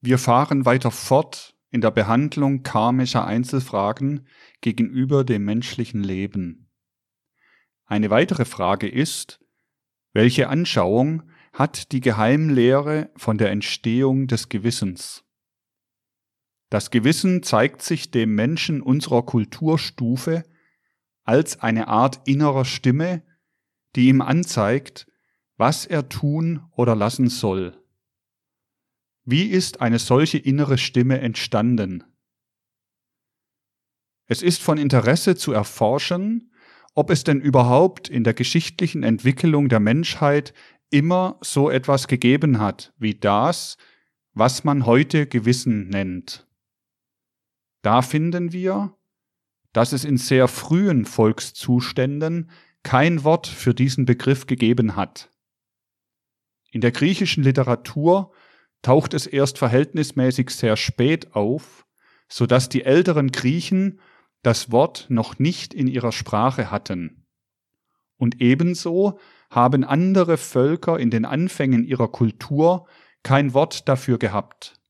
Wir fahren weiter fort in der Behandlung karmischer Einzelfragen gegenüber dem menschlichen Leben. Eine weitere Frage ist, welche Anschauung hat die Geheimlehre von der Entstehung des Gewissens? Das Gewissen zeigt sich dem Menschen unserer Kulturstufe als eine Art innerer Stimme, die ihm anzeigt, was er tun oder lassen soll. Wie ist eine solche innere Stimme entstanden? Es ist von Interesse zu erforschen, ob es denn überhaupt in der geschichtlichen Entwicklung der Menschheit immer so etwas gegeben hat wie das, was man heute Gewissen nennt. Da finden wir, dass es in sehr frühen Volkszuständen kein Wort für diesen Begriff gegeben hat. In der griechischen Literatur taucht es erst verhältnismäßig sehr spät auf, so dass die älteren Griechen das Wort noch nicht in ihrer Sprache hatten. Und ebenso haben andere Völker in den Anfängen ihrer Kultur kein Wort dafür gehabt.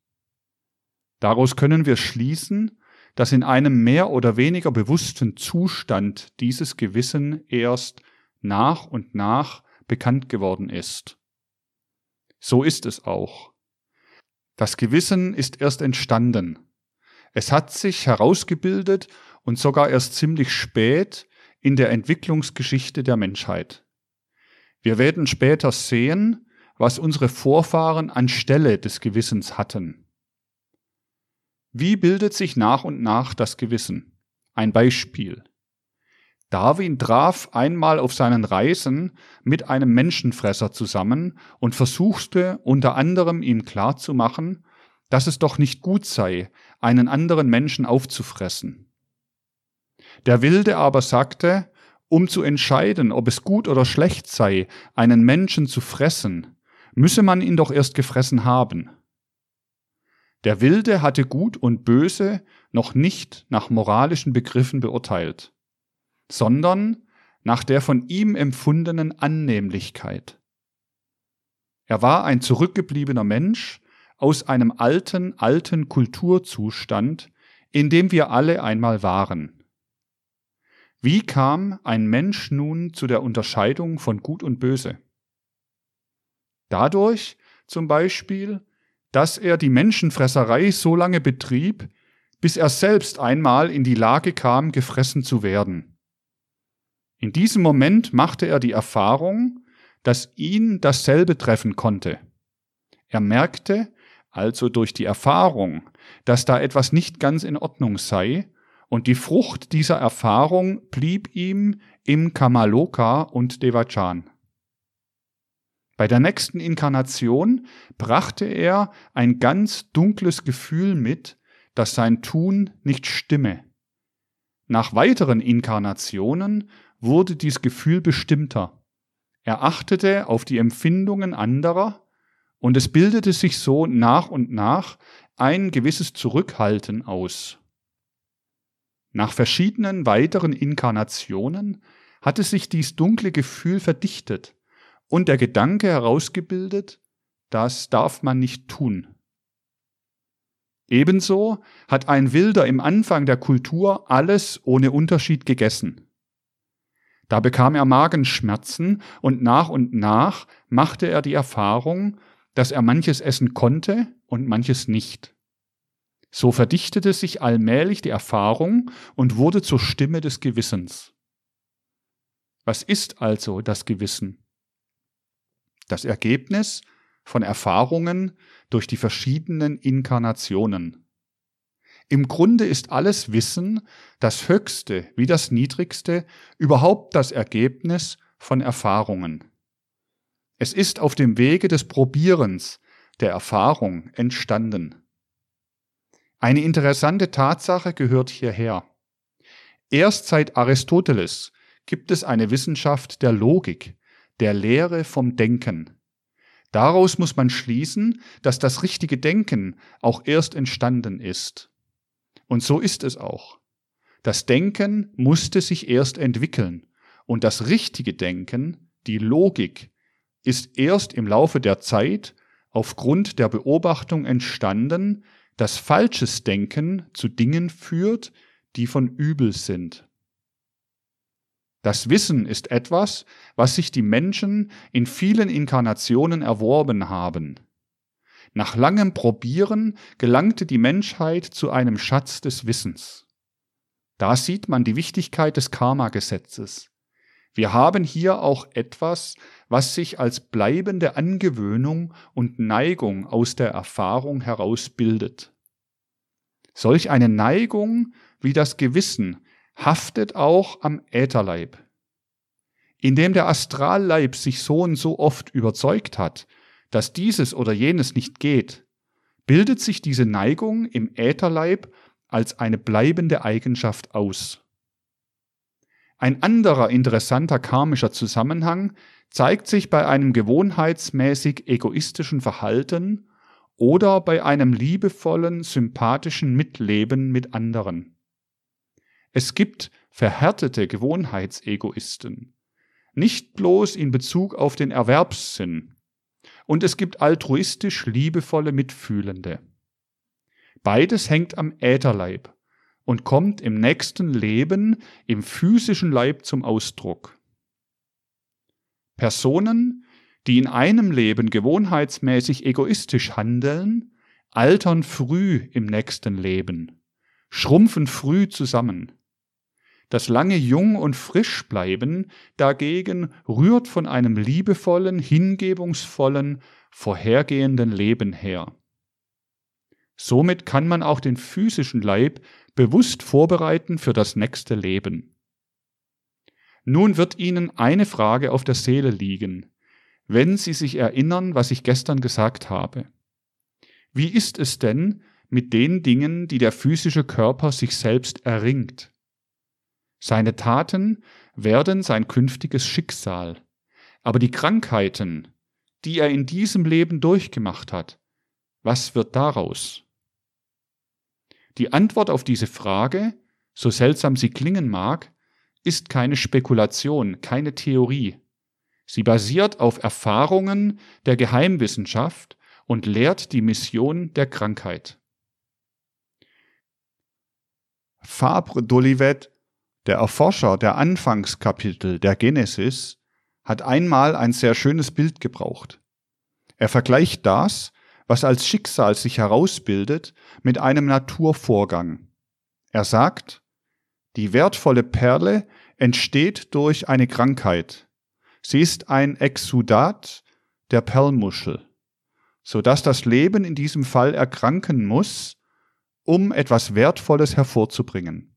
Daraus können wir schließen, dass in einem mehr oder weniger bewussten Zustand dieses Gewissen erst nach und nach bekannt geworden ist. So ist es auch. Das Gewissen ist erst entstanden. Es hat sich herausgebildet und sogar erst ziemlich spät in der Entwicklungsgeschichte der Menschheit. Wir werden später sehen, was unsere Vorfahren anstelle des Gewissens hatten. Wie bildet sich nach und nach das Gewissen? Ein Beispiel. Darwin traf einmal auf seinen Reisen mit einem Menschenfresser zusammen und versuchte unter anderem ihm klarzumachen, dass es doch nicht gut sei, einen anderen Menschen aufzufressen. Der Wilde aber sagte, um zu entscheiden, ob es gut oder schlecht sei, einen Menschen zu fressen, müsse man ihn doch erst gefressen haben. Der Wilde hatte Gut und Böse noch nicht nach moralischen Begriffen beurteilt, sondern nach der von ihm empfundenen Annehmlichkeit. Er war ein zurückgebliebener Mensch aus einem alten, alten Kulturzustand, in dem wir alle einmal waren. Wie kam ein Mensch nun zu der Unterscheidung von Gut und Böse? Dadurch zum Beispiel, dass er die Menschenfresserei so lange betrieb, bis er selbst einmal in die Lage kam, gefressen zu werden. In diesem Moment machte er die Erfahrung, dass ihn dasselbe treffen konnte. Er merkte also durch die Erfahrung, dass da etwas nicht ganz in Ordnung sei, und die Frucht dieser Erfahrung blieb ihm im Kamaloka und Devachan. Bei der nächsten Inkarnation brachte er ein ganz dunkles Gefühl mit, dass sein Tun nicht stimme. Nach weiteren Inkarnationen wurde dies Gefühl bestimmter. Er achtete auf die Empfindungen anderer und es bildete sich so nach und nach ein gewisses Zurückhalten aus. Nach verschiedenen weiteren Inkarnationen hatte sich dies dunkle Gefühl verdichtet und der Gedanke herausgebildet, das darf man nicht tun. Ebenso hat ein Wilder im Anfang der Kultur alles ohne Unterschied gegessen. Da bekam er Magenschmerzen und nach und nach machte er die Erfahrung, dass er manches essen konnte und manches nicht. So verdichtete sich allmählich die Erfahrung und wurde zur Stimme des Gewissens. Was ist also das Gewissen? das Ergebnis von Erfahrungen durch die verschiedenen Inkarnationen. Im Grunde ist alles Wissen, das Höchste wie das Niedrigste, überhaupt das Ergebnis von Erfahrungen. Es ist auf dem Wege des Probierens, der Erfahrung entstanden. Eine interessante Tatsache gehört hierher. Erst seit Aristoteles gibt es eine Wissenschaft der Logik, der Lehre vom Denken. Daraus muss man schließen, dass das richtige Denken auch erst entstanden ist. Und so ist es auch. Das Denken musste sich erst entwickeln und das richtige Denken, die Logik, ist erst im Laufe der Zeit aufgrund der Beobachtung entstanden, dass falsches Denken zu Dingen führt, die von übel sind. Das Wissen ist etwas, was sich die Menschen in vielen Inkarnationen erworben haben. Nach langem Probieren gelangte die Menschheit zu einem Schatz des Wissens. Da sieht man die Wichtigkeit des Karma-Gesetzes. Wir haben hier auch etwas, was sich als bleibende Angewöhnung und Neigung aus der Erfahrung heraus bildet. Solch eine Neigung wie das Gewissen haftet auch am Ätherleib. Indem der Astralleib sich so und so oft überzeugt hat, dass dieses oder jenes nicht geht, bildet sich diese Neigung im Ätherleib als eine bleibende Eigenschaft aus. Ein anderer interessanter karmischer Zusammenhang zeigt sich bei einem gewohnheitsmäßig egoistischen Verhalten oder bei einem liebevollen, sympathischen Mitleben mit anderen. Es gibt verhärtete Gewohnheitsegoisten, nicht bloß in Bezug auf den Erwerbssinn, und es gibt altruistisch liebevolle Mitfühlende. Beides hängt am Ätherleib und kommt im nächsten Leben im physischen Leib zum Ausdruck. Personen, die in einem Leben gewohnheitsmäßig egoistisch handeln, altern früh im nächsten Leben, schrumpfen früh zusammen. Das lange jung und frisch bleiben dagegen rührt von einem liebevollen, hingebungsvollen, vorhergehenden Leben her. Somit kann man auch den physischen Leib bewusst vorbereiten für das nächste Leben. Nun wird Ihnen eine Frage auf der Seele liegen, wenn Sie sich erinnern, was ich gestern gesagt habe. Wie ist es denn mit den Dingen, die der physische Körper sich selbst erringt? Seine Taten werden sein künftiges Schicksal, aber die Krankheiten, die er in diesem Leben durchgemacht hat, was wird daraus? Die Antwort auf diese Frage, so seltsam sie klingen mag, ist keine Spekulation, keine Theorie. Sie basiert auf Erfahrungen der Geheimwissenschaft und lehrt die Mission der Krankheit. Fabre d'Olivet, der Erforscher der Anfangskapitel der Genesis, hat einmal ein sehr schönes Bild gebraucht. Er vergleicht das, was als Schicksal sich herausbildet, mit einem Naturvorgang. Er sagt, die wertvolle Perle entsteht durch eine Krankheit. Sie ist ein Exudat der Perlmuschel, so dass das Leben in diesem Fall erkranken muss, um etwas Wertvolles hervorzubringen.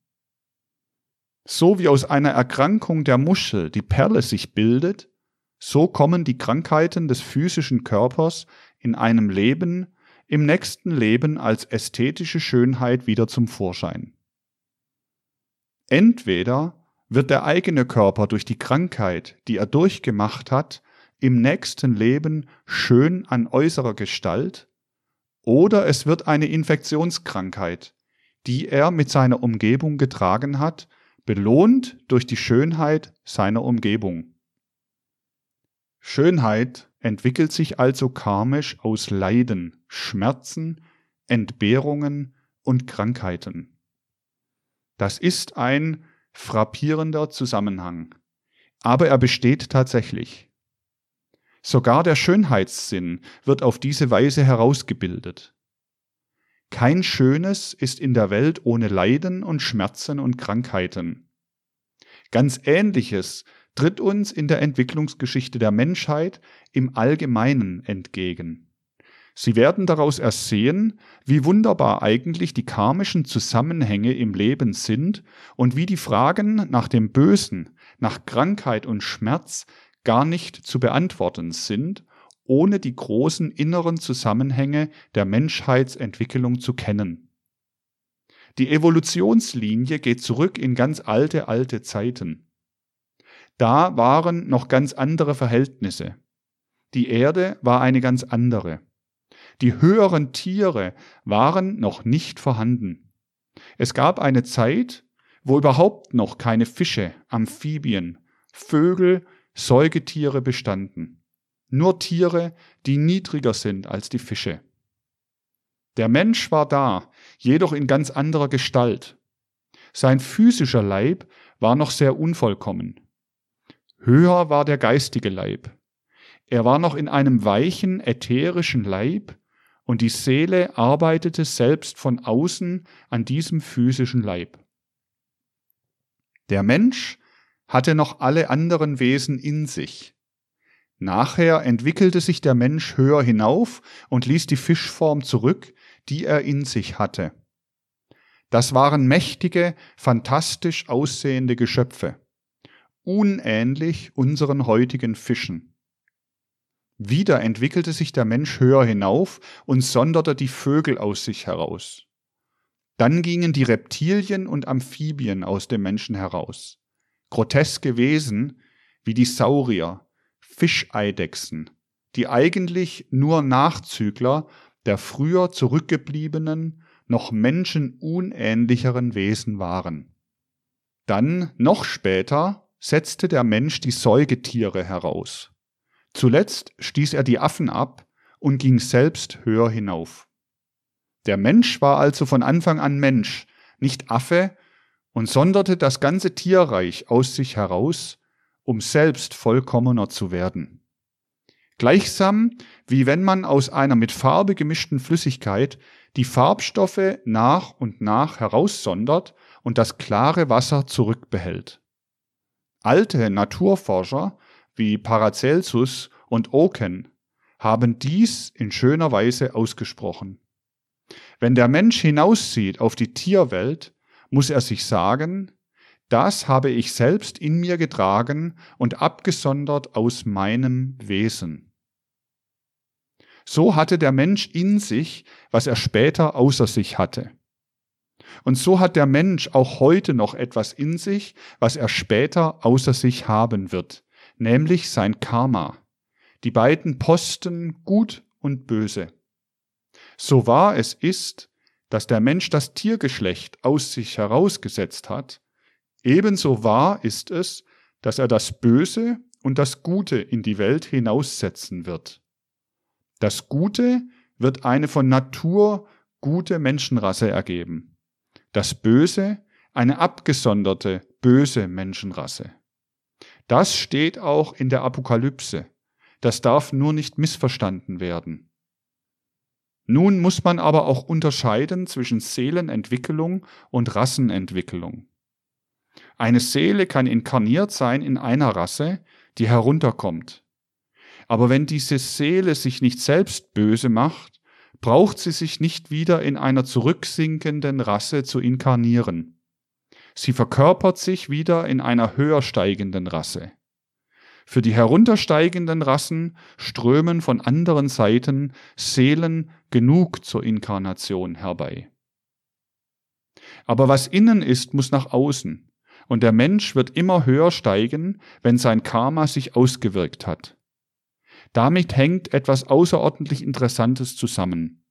So wie aus einer Erkrankung der Muschel die Perle sich bildet, so kommen die Krankheiten des physischen Körpers in einem Leben, im nächsten Leben als ästhetische Schönheit wieder zum Vorschein. Entweder wird der eigene Körper durch die Krankheit, die er durchgemacht hat, im nächsten Leben schön an äußerer Gestalt, oder es wird eine Infektionskrankheit, die er mit seiner Umgebung getragen hat, belohnt durch die Schönheit seiner Umgebung. Schönheit entwickelt sich also karmisch aus Leiden, Schmerzen, Entbehrungen und Krankheiten. Das ist ein frappierender Zusammenhang, aber er besteht tatsächlich. Sogar der Schönheitssinn wird auf diese Weise herausgebildet. Kein Schönes ist in der Welt ohne Leiden und Schmerzen und Krankheiten. Ganz Ähnliches tritt uns in der Entwicklungsgeschichte der Menschheit im Allgemeinen entgegen. Sie werden daraus ersehen, wie wunderbar eigentlich die karmischen Zusammenhänge im Leben sind und wie die Fragen nach dem Bösen, nach Krankheit und Schmerz gar nicht zu beantworten sind, ohne die großen inneren Zusammenhänge der Menschheitsentwicklung zu kennen. Die Evolutionslinie geht zurück in ganz alte, alte Zeiten. Da waren noch ganz andere Verhältnisse. Die Erde war eine ganz andere. Die höheren Tiere waren noch nicht vorhanden. Es gab eine Zeit, wo überhaupt noch keine Fische, Amphibien, Vögel, Säugetiere bestanden. Nur Tiere, die niedriger sind als die Fische. Der Mensch war da, jedoch in ganz anderer Gestalt. Sein physischer Leib war noch sehr unvollkommen. Höher war der geistige Leib. Er war noch in einem weichen, ätherischen Leib, und die Seele arbeitete selbst von außen an diesem physischen Leib. Der Mensch hatte noch alle anderen Wesen in sich. Nachher entwickelte sich der Mensch höher hinauf und ließ die Fischform zurück, die er in sich hatte. Das waren mächtige, fantastisch aussehende Geschöpfe, unähnlich unseren heutigen Fischen. Wieder entwickelte sich der Mensch höher hinauf und sonderte die Vögel aus sich heraus. Dann gingen die Reptilien und Amphibien aus dem Menschen heraus. Groteske Wesen wie die Saurier, Fischeidechsen, die eigentlich nur Nachzügler der früher zurückgebliebenen, noch menschenunähnlicheren Wesen waren. Dann, noch später, setzte der Mensch die Säugetiere heraus. Zuletzt stieß er die Affen ab und ging selbst höher hinauf. Der Mensch war also von Anfang an Mensch, nicht Affe, und sonderte das ganze Tierreich aus sich heraus, um selbst vollkommener zu werden. Gleichsam wie wenn man aus einer mit Farbe gemischten Flüssigkeit die Farbstoffe nach und nach heraussondert und das klare Wasser zurückbehält. Alte Naturforscher wie Paracelsus und Oken haben dies in schöner Weise ausgesprochen. Wenn der Mensch hinaussieht auf die Tierwelt, muss er sich sagen, das habe ich selbst in mir getragen und abgesondert aus meinem Wesen. So hatte der Mensch in sich, was er später außer sich hatte. Und so hat der Mensch auch heute noch etwas in sich, was er später außer sich haben wird, nämlich sein Karma, die beiden Posten gut und böse. So wahr es ist, dass der Mensch das Tiergeschlecht aus sich herausgesetzt hat, ebenso wahr ist es, dass er das Böse und das Gute in die Welt hinaussetzen wird. Das Gute wird eine von Natur gute Menschenrasse ergeben. Das Böse eine abgesonderte, böse Menschenrasse. Das steht auch in der Apokalypse. Das darf nur nicht missverstanden werden. Nun muss man aber auch unterscheiden zwischen Seelenentwicklung und Rassenentwicklung. Eine Seele kann inkarniert sein in einer Rasse, die herunterkommt. Aber wenn diese Seele sich nicht selbst böse macht, braucht sie sich nicht wieder in einer zurücksinkenden Rasse zu inkarnieren. Sie verkörpert sich wieder in einer höher steigenden Rasse. Für die heruntersteigenden Rassen strömen von anderen Seiten Seelen genug zur Inkarnation herbei. Aber was innen ist, muss nach außen, und der Mensch wird immer höher steigen, wenn sein Karma sich ausgewirkt hat. Damit hängt etwas außerordentlich Interessantes zusammen.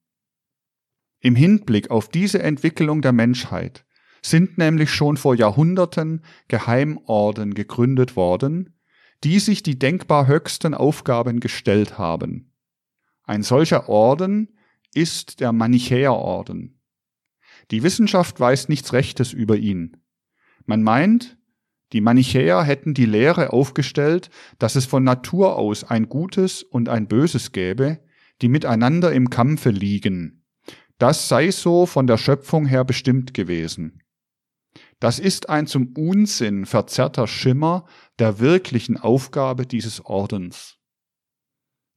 Im Hinblick auf diese Entwicklung der Menschheit sind nämlich schon vor Jahrhunderten Geheimorden gegründet worden, die sich die denkbar höchsten Aufgaben gestellt haben. Ein solcher Orden ist der Manichäerorden. Die Wissenschaft weiß nichts Rechtes über ihn. Man meint, die Manichäer hätten die Lehre aufgestellt, dass es von Natur aus ein Gutes und ein Böses gäbe, die miteinander im Kampfe liegen. Das sei so von der Schöpfung her bestimmt gewesen. Das ist ein zum Unsinn verzerrter Schimmer der wirklichen Aufgabe dieses Ordens.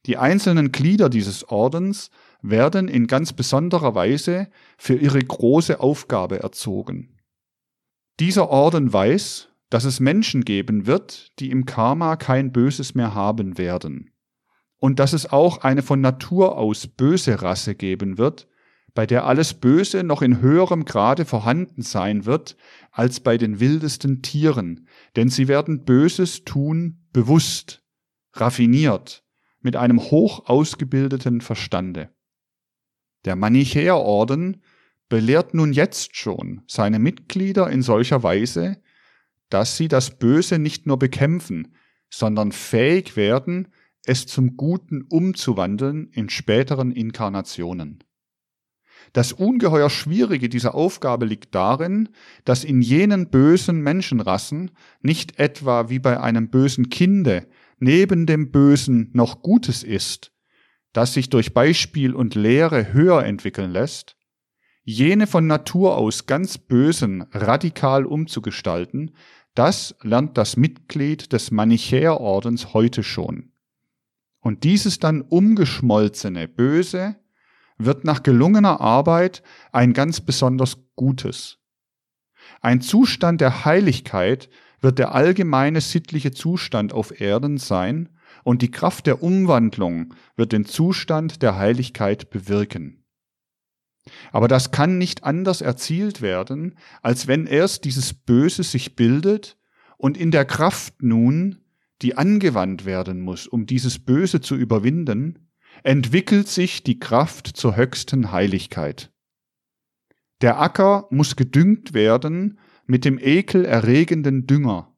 Die einzelnen Glieder dieses Ordens werden in ganz besonderer Weise für ihre große Aufgabe erzogen. Dieser Orden weiß, dass es Menschen geben wird, die im Karma kein Böses mehr haben werden. Und dass es auch eine von Natur aus böse Rasse geben wird, bei der alles Böse noch in höherem Grade vorhanden sein wird als bei den wildesten Tieren, denn sie werden Böses tun bewusst, raffiniert, mit einem hoch ausgebildeten Verstande. Der Manichäerorden belehrt nun jetzt schon seine Mitglieder in solcher Weise, dass sie das Böse nicht nur bekämpfen, sondern fähig werden, es zum Guten umzuwandeln in späteren Inkarnationen. Das ungeheuer Schwierige dieser Aufgabe liegt darin, dass in jenen bösen Menschenrassen nicht etwa wie bei einem bösen Kinde neben dem Bösen noch Gutes ist, das sich durch Beispiel und Lehre höher entwickeln lässt, jene von Natur aus ganz Bösen radikal umzugestalten, das lernt das Mitglied des Manichäerordens heute schon. Und dieses dann umgeschmolzene Böse wird nach gelungener Arbeit ein ganz besonders Gutes. Ein Zustand der Heiligkeit wird der allgemeine sittliche Zustand auf Erden sein und die Kraft der Umwandlung wird den Zustand der Heiligkeit bewirken. Aber das kann nicht anders erzielt werden, als wenn erst dieses Böse sich bildet und in der Kraft nun, die angewandt werden muss, um dieses Böse zu überwinden, entwickelt sich die Kraft zur höchsten Heiligkeit. Der Acker muss gedüngt werden mit dem ekelerregenden Dünger.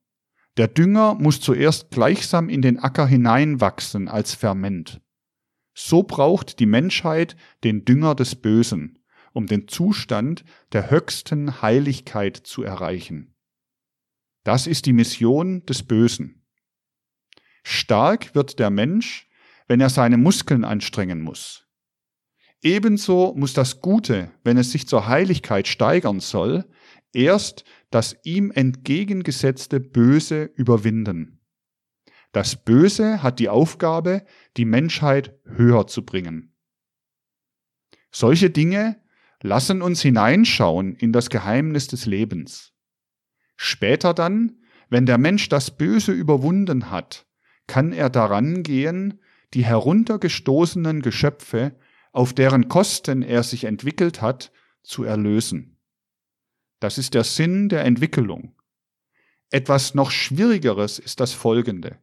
Der Dünger muss zuerst gleichsam in den Acker hineinwachsen als Ferment. So braucht die Menschheit den Dünger des Bösen, um den Zustand der höchsten Heiligkeit zu erreichen. Das ist die Mission des Bösen. Stark wird der Mensch, wenn er seine Muskeln anstrengen muss. Ebenso muss das Gute, wenn es sich zur Heiligkeit steigern soll, erst das ihm entgegengesetzte Böse überwinden. Das Böse hat die Aufgabe, die Menschheit höher zu bringen. Solche Dinge lassen uns hineinschauen in das Geheimnis des Lebens. Später dann, wenn der Mensch das Böse überwunden hat, kann er daran gehen, die heruntergestoßenen Geschöpfe, auf deren Kosten er sich entwickelt hat, zu erlösen. Das ist der Sinn der Entwicklung. Etwas noch Schwierigeres ist das folgende.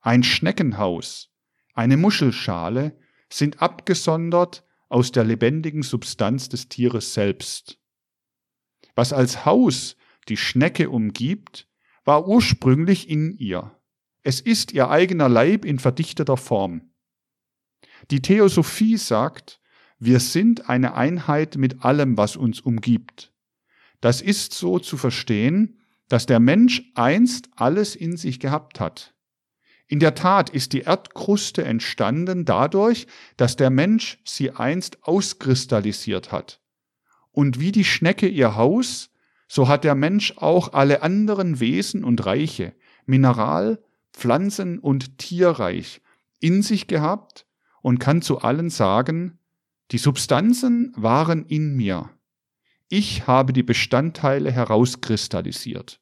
Ein Schneckenhaus, eine Muschelschale sind abgesondert aus der lebendigen Substanz des Tieres selbst. Was als Haus die Schnecke umgibt, war ursprünglich in ihr. Es ist ihr eigener Leib in verdichteter Form. Die Theosophie sagt, wir sind eine Einheit mit allem, was uns umgibt. Das ist so zu verstehen, dass der Mensch einst alles in sich gehabt hat. In der Tat ist die Erdkruste entstanden dadurch, dass der Mensch sie einst auskristallisiert hat. Und wie die Schnecke ihr Haus, so hat der Mensch auch alle anderen Wesen und Reiche, Mineral, Pflanzen und Tierreich in sich gehabt und kann zu allen sagen, die Substanzen waren in mir. Ich habe die Bestandteile herauskristallisiert.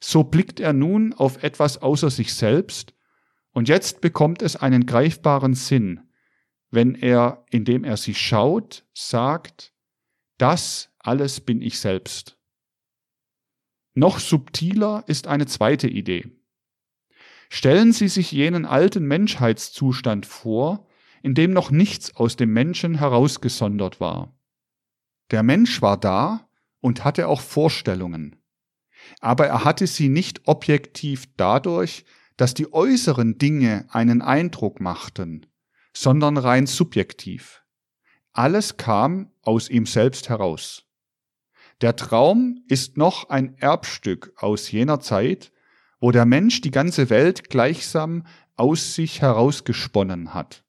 So blickt er nun auf etwas außer sich selbst, und jetzt bekommt es einen greifbaren Sinn, wenn er, indem er sie schaut, sagt, das alles bin ich selbst. Noch subtiler ist eine zweite Idee. Stellen Sie sich jenen alten Menschheitszustand vor, in dem noch nichts aus dem Menschen herausgesondert war. Der Mensch war da und hatte auch Vorstellungen aber er hatte sie nicht objektiv dadurch, dass die äußeren Dinge einen Eindruck machten, sondern rein subjektiv. Alles kam aus ihm selbst heraus. Der Traum ist noch ein Erbstück aus jener Zeit, wo der Mensch die ganze Welt gleichsam aus sich herausgesponnen hat.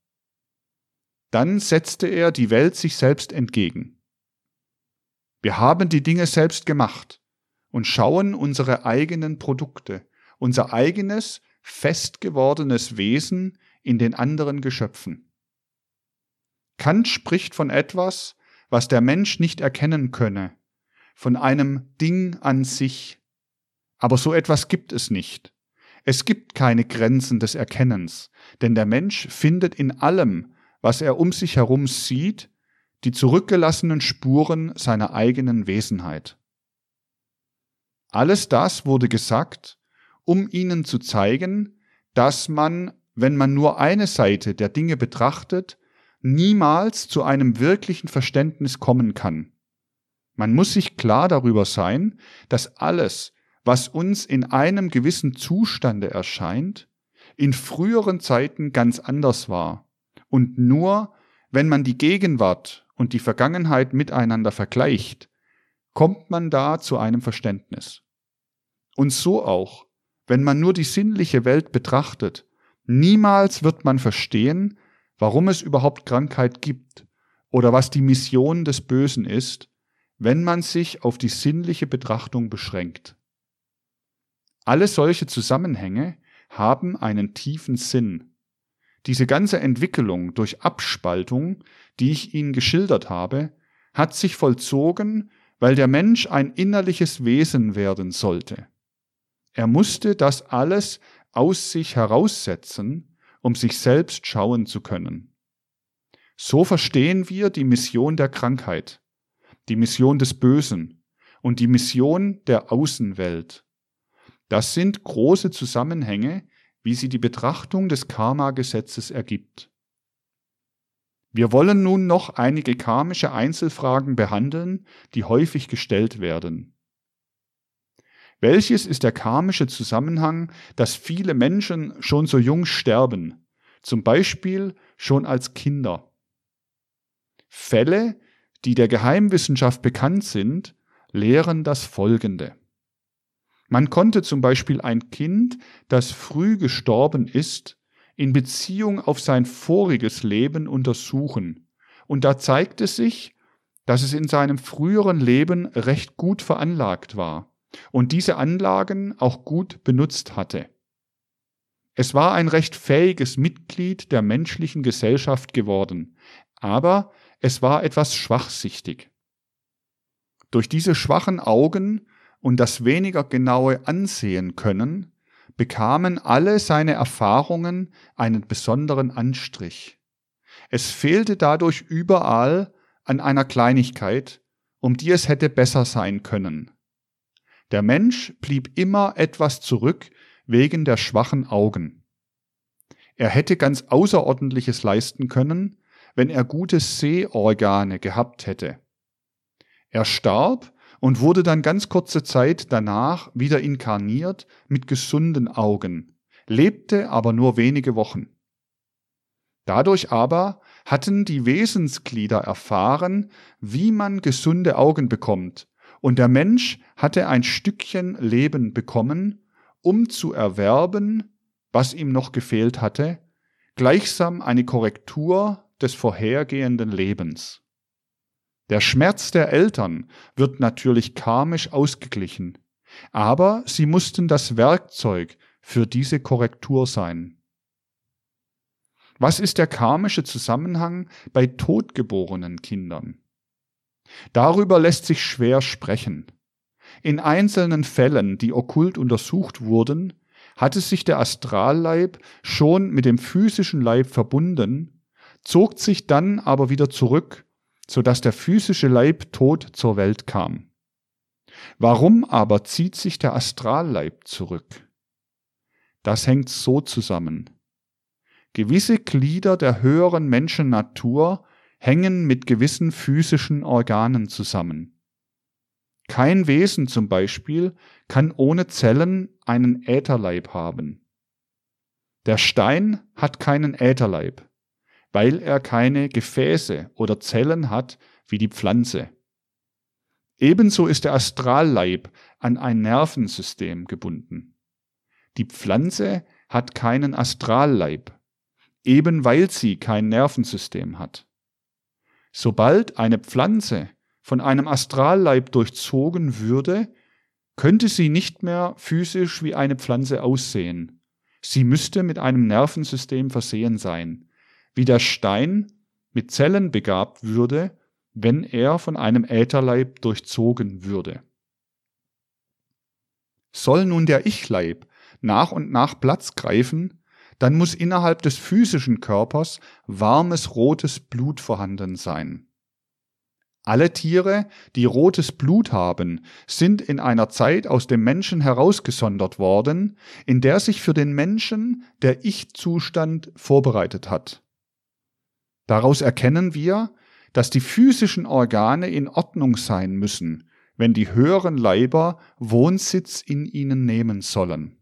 Dann setzte er die Welt sich selbst entgegen. Wir haben die Dinge selbst gemacht und schauen unsere eigenen Produkte, unser eigenes, fest gewordenes Wesen in den anderen Geschöpfen. Kant spricht von etwas, was der Mensch nicht erkennen könne, von einem Ding an sich. Aber so etwas gibt es nicht. Es gibt keine Grenzen des Erkennens, denn der Mensch findet in allem, was er um sich herum sieht, die zurückgelassenen Spuren seiner eigenen Wesenheit. Alles das wurde gesagt, um ihnen zu zeigen, dass man, wenn man nur eine Seite der Dinge betrachtet, niemals zu einem wirklichen Verständnis kommen kann. Man muss sich klar darüber sein, dass alles, was uns in einem gewissen Zustande erscheint, in früheren Zeiten ganz anders war. Und nur wenn man die Gegenwart und die Vergangenheit miteinander vergleicht, kommt man da zu einem Verständnis. Und so auch, wenn man nur die sinnliche Welt betrachtet, niemals wird man verstehen, warum es überhaupt Krankheit gibt oder was die Mission des Bösen ist, wenn man sich auf die sinnliche Betrachtung beschränkt. Alle solche Zusammenhänge haben einen tiefen Sinn. Diese ganze Entwicklung durch Abspaltung, die ich Ihnen geschildert habe, hat sich vollzogen, weil der Mensch ein innerliches Wesen werden sollte. Er musste das alles aus sich heraussetzen, um sich selbst schauen zu können. So verstehen wir die Mission der Krankheit, die Mission des Bösen und die Mission der Außenwelt. Das sind große Zusammenhänge, wie sie die Betrachtung des Karma-Gesetzes ergibt. Wir wollen nun noch einige karmische Einzelfragen behandeln, die häufig gestellt werden. Welches ist der karmische Zusammenhang, dass viele Menschen schon so jung sterben, zum Beispiel schon als Kinder? Fälle, die der Geheimwissenschaft bekannt sind, lehren das Folgende. Man konnte zum Beispiel ein Kind, das früh gestorben ist, in Beziehung auf sein voriges Leben untersuchen. Und da zeigte sich, dass es in seinem früheren Leben recht gut veranlagt war und diese Anlagen auch gut benutzt hatte. Es war ein recht fähiges Mitglied der menschlichen Gesellschaft geworden, aber es war etwas schwachsichtig. Durch diese schwachen Augen und das weniger genaue Ansehen können, bekamen alle seine Erfahrungen einen besonderen Anstrich. Es fehlte dadurch überall an einer Kleinigkeit, um die es hätte besser sein können. Der Mensch blieb immer etwas zurück wegen der schwachen Augen. Er hätte ganz Außerordentliches leisten können, wenn er gute Sehorgane gehabt hätte. Er starb und wurde dann ganz kurze Zeit danach wieder inkarniert mit gesunden Augen, lebte aber nur wenige Wochen. Dadurch aber hatten die Wesensglieder erfahren, wie man gesunde Augen bekommt, und der Mensch hatte ein Stückchen Leben bekommen, um zu erwerben, was ihm noch gefehlt hatte, gleichsam eine Korrektur des vorhergehenden Lebens. Der Schmerz der Eltern wird natürlich karmisch ausgeglichen, aber sie mussten das Werkzeug für diese Korrektur sein. Was ist der karmische Zusammenhang bei totgeborenen Kindern? Darüber lässt sich schwer sprechen. In einzelnen Fällen, die okkult untersucht wurden, hatte sich der Astralleib schon mit dem physischen Leib verbunden, zog sich dann aber wieder zurück so dass der physische Leib tot zur Welt kam. Warum aber zieht sich der Astralleib zurück? Das hängt so zusammen. Gewisse Glieder der höheren Menschennatur hängen mit gewissen physischen Organen zusammen. Kein Wesen zum Beispiel kann ohne Zellen einen Ätherleib haben. Der Stein hat keinen Ätherleib weil er keine Gefäße oder Zellen hat wie die Pflanze. Ebenso ist der Astralleib an ein Nervensystem gebunden. Die Pflanze hat keinen Astralleib, eben weil sie kein Nervensystem hat. Sobald eine Pflanze von einem Astralleib durchzogen würde, könnte sie nicht mehr physisch wie eine Pflanze aussehen. Sie müsste mit einem Nervensystem versehen sein, wie der Stein mit Zellen begabt würde, wenn er von einem Ätherleib durchzogen würde. Soll nun der Ich-Leib nach und nach Platz greifen, dann muss innerhalb des physischen Körpers warmes rotes Blut vorhanden sein. Alle Tiere, die rotes Blut haben, sind in einer Zeit aus dem Menschen herausgesondert worden, in der sich für den Menschen der Ich-Zustand vorbereitet hat. Daraus erkennen wir, dass die physischen Organe in Ordnung sein müssen, wenn die höheren Leiber Wohnsitz in ihnen nehmen sollen.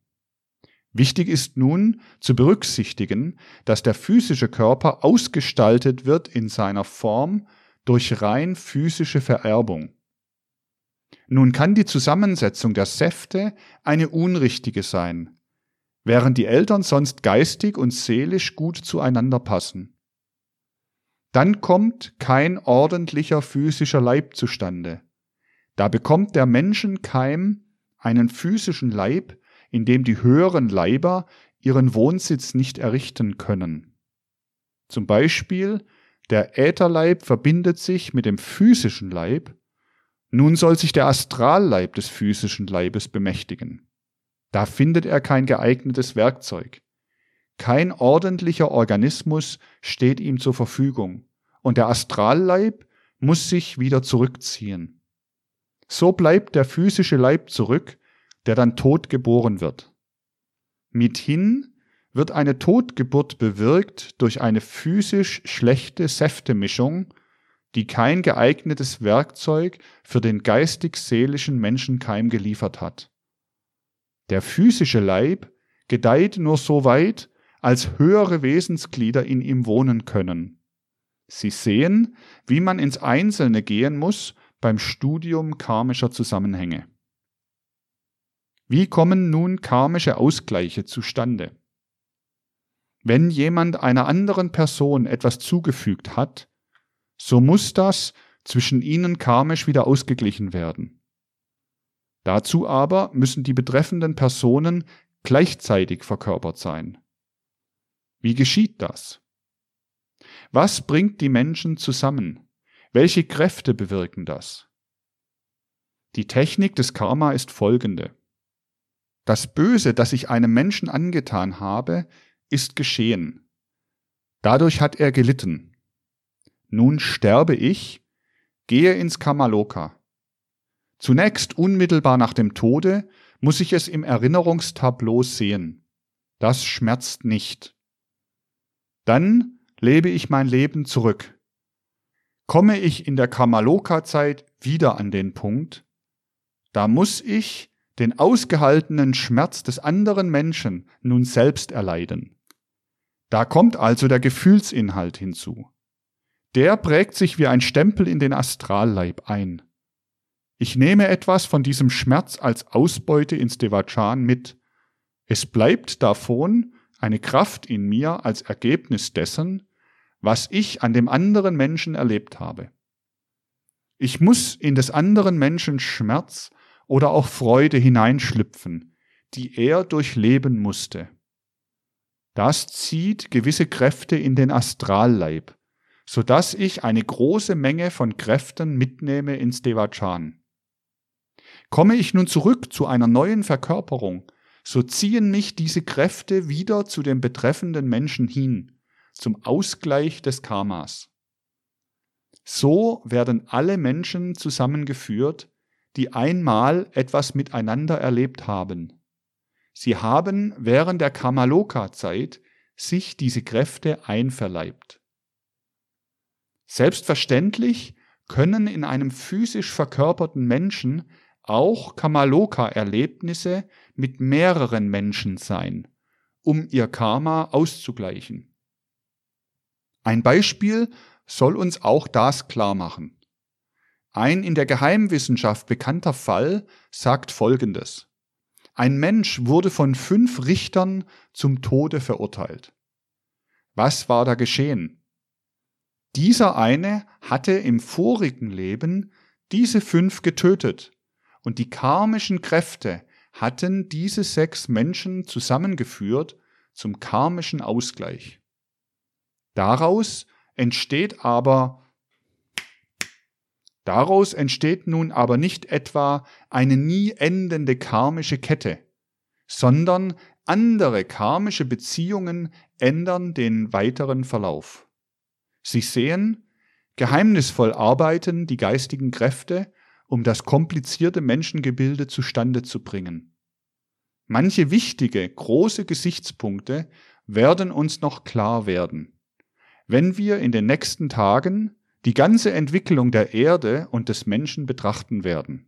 Wichtig ist nun zu berücksichtigen, dass der physische Körper ausgestaltet wird in seiner Form durch rein physische Vererbung. Nun kann die Zusammensetzung der Säfte eine unrichtige sein, während die Eltern sonst geistig und seelisch gut zueinander passen. Dann kommt kein ordentlicher physischer Leib zustande. Da bekommt der Menschenkeim einen physischen Leib, in dem die höheren Leiber ihren Wohnsitz nicht errichten können. Zum Beispiel der Ätherleib verbindet sich mit dem physischen Leib, nun soll sich der Astralleib des physischen Leibes bemächtigen. Da findet er kein geeignetes Werkzeug. Kein ordentlicher Organismus steht ihm zur Verfügung, und der Astralleib muss sich wieder zurückziehen. So bleibt der physische Leib zurück, der dann tot geboren wird. Mithin wird eine Totgeburt bewirkt durch eine physisch schlechte Säftemischung, die kein geeignetes Werkzeug für den geistig-seelischen Menschenkeim geliefert hat. Der physische Leib gedeiht nur so weit, als höhere Wesensglieder in ihm wohnen können. Sie sehen, wie man ins Einzelne gehen muss beim Studium karmischer Zusammenhänge. Wie kommen nun karmische Ausgleiche zustande? Wenn jemand einer anderen Person etwas zugefügt hat, so muss das zwischen ihnen karmisch wieder ausgeglichen werden. Dazu aber müssen die betreffenden Personen gleichzeitig verkörpert sein. Wie geschieht das? Was bringt die Menschen zusammen? Welche Kräfte bewirken das? Die Technik des Karma ist folgende. Das Böse, das ich einem Menschen angetan habe, ist geschehen. Dadurch hat er gelitten. Nun sterbe ich, gehe ins Kamaloka. Zunächst unmittelbar nach dem Tode muss ich es im Erinnerungstableau sehen. Das schmerzt nicht. Dann lebe ich mein Leben zurück. Komme ich in der Kamaloka-Zeit wieder an den Punkt, da muss ich den ausgehaltenen Schmerz des anderen Menschen nun selbst erleiden. Da kommt also der Gefühlsinhalt hinzu. Der prägt sich wie ein Stempel in den Astralleib ein. Ich nehme etwas von diesem Schmerz als Ausbeute ins Devachan mit. Es bleibt davon eine Kraft in mir als Ergebnis dessen, was ich an dem anderen Menschen erlebt habe. Ich muss in des anderen Menschen Schmerz oder auch Freude hineinschlüpfen, die er durchleben musste. Das zieht gewisse Kräfte in den Astralleib, so dass ich eine große Menge von Kräften mitnehme ins Devachan. Komme ich nun zurück zu einer neuen Verkörperung, so ziehen mich diese Kräfte wieder zu dem betreffenden Menschen hin, zum Ausgleich des Karmas. So werden alle Menschen zusammengeführt, die einmal etwas miteinander erlebt haben. Sie haben während der Kamaloka-Zeit sich diese Kräfte einverleibt. Selbstverständlich können in einem physisch verkörperten Menschen auch Kamaloka-Erlebnisse mit mehreren Menschen sein, um ihr Karma auszugleichen. Ein Beispiel soll uns auch das klar machen. Ein in der Geheimwissenschaft bekannter Fall sagt Folgendes. Ein Mensch wurde von fünf Richtern zum Tode verurteilt. Was war da geschehen? Dieser eine hatte im vorigen Leben diese fünf getötet und die karmischen Kräfte hatten diese sechs Menschen zusammengeführt zum karmischen Ausgleich. Daraus entsteht aber Daraus entsteht nun aber nicht etwa eine nie endende karmische Kette, sondern andere karmische Beziehungen ändern den weiteren Verlauf. Sie sehen, geheimnisvoll arbeiten die geistigen Kräfte, um das komplizierte Menschengebilde zustande zu bringen. Manche wichtige, große Gesichtspunkte werden uns noch klar werden, wenn wir in den nächsten Tagen die ganze Entwicklung der Erde und des Menschen betrachten werden.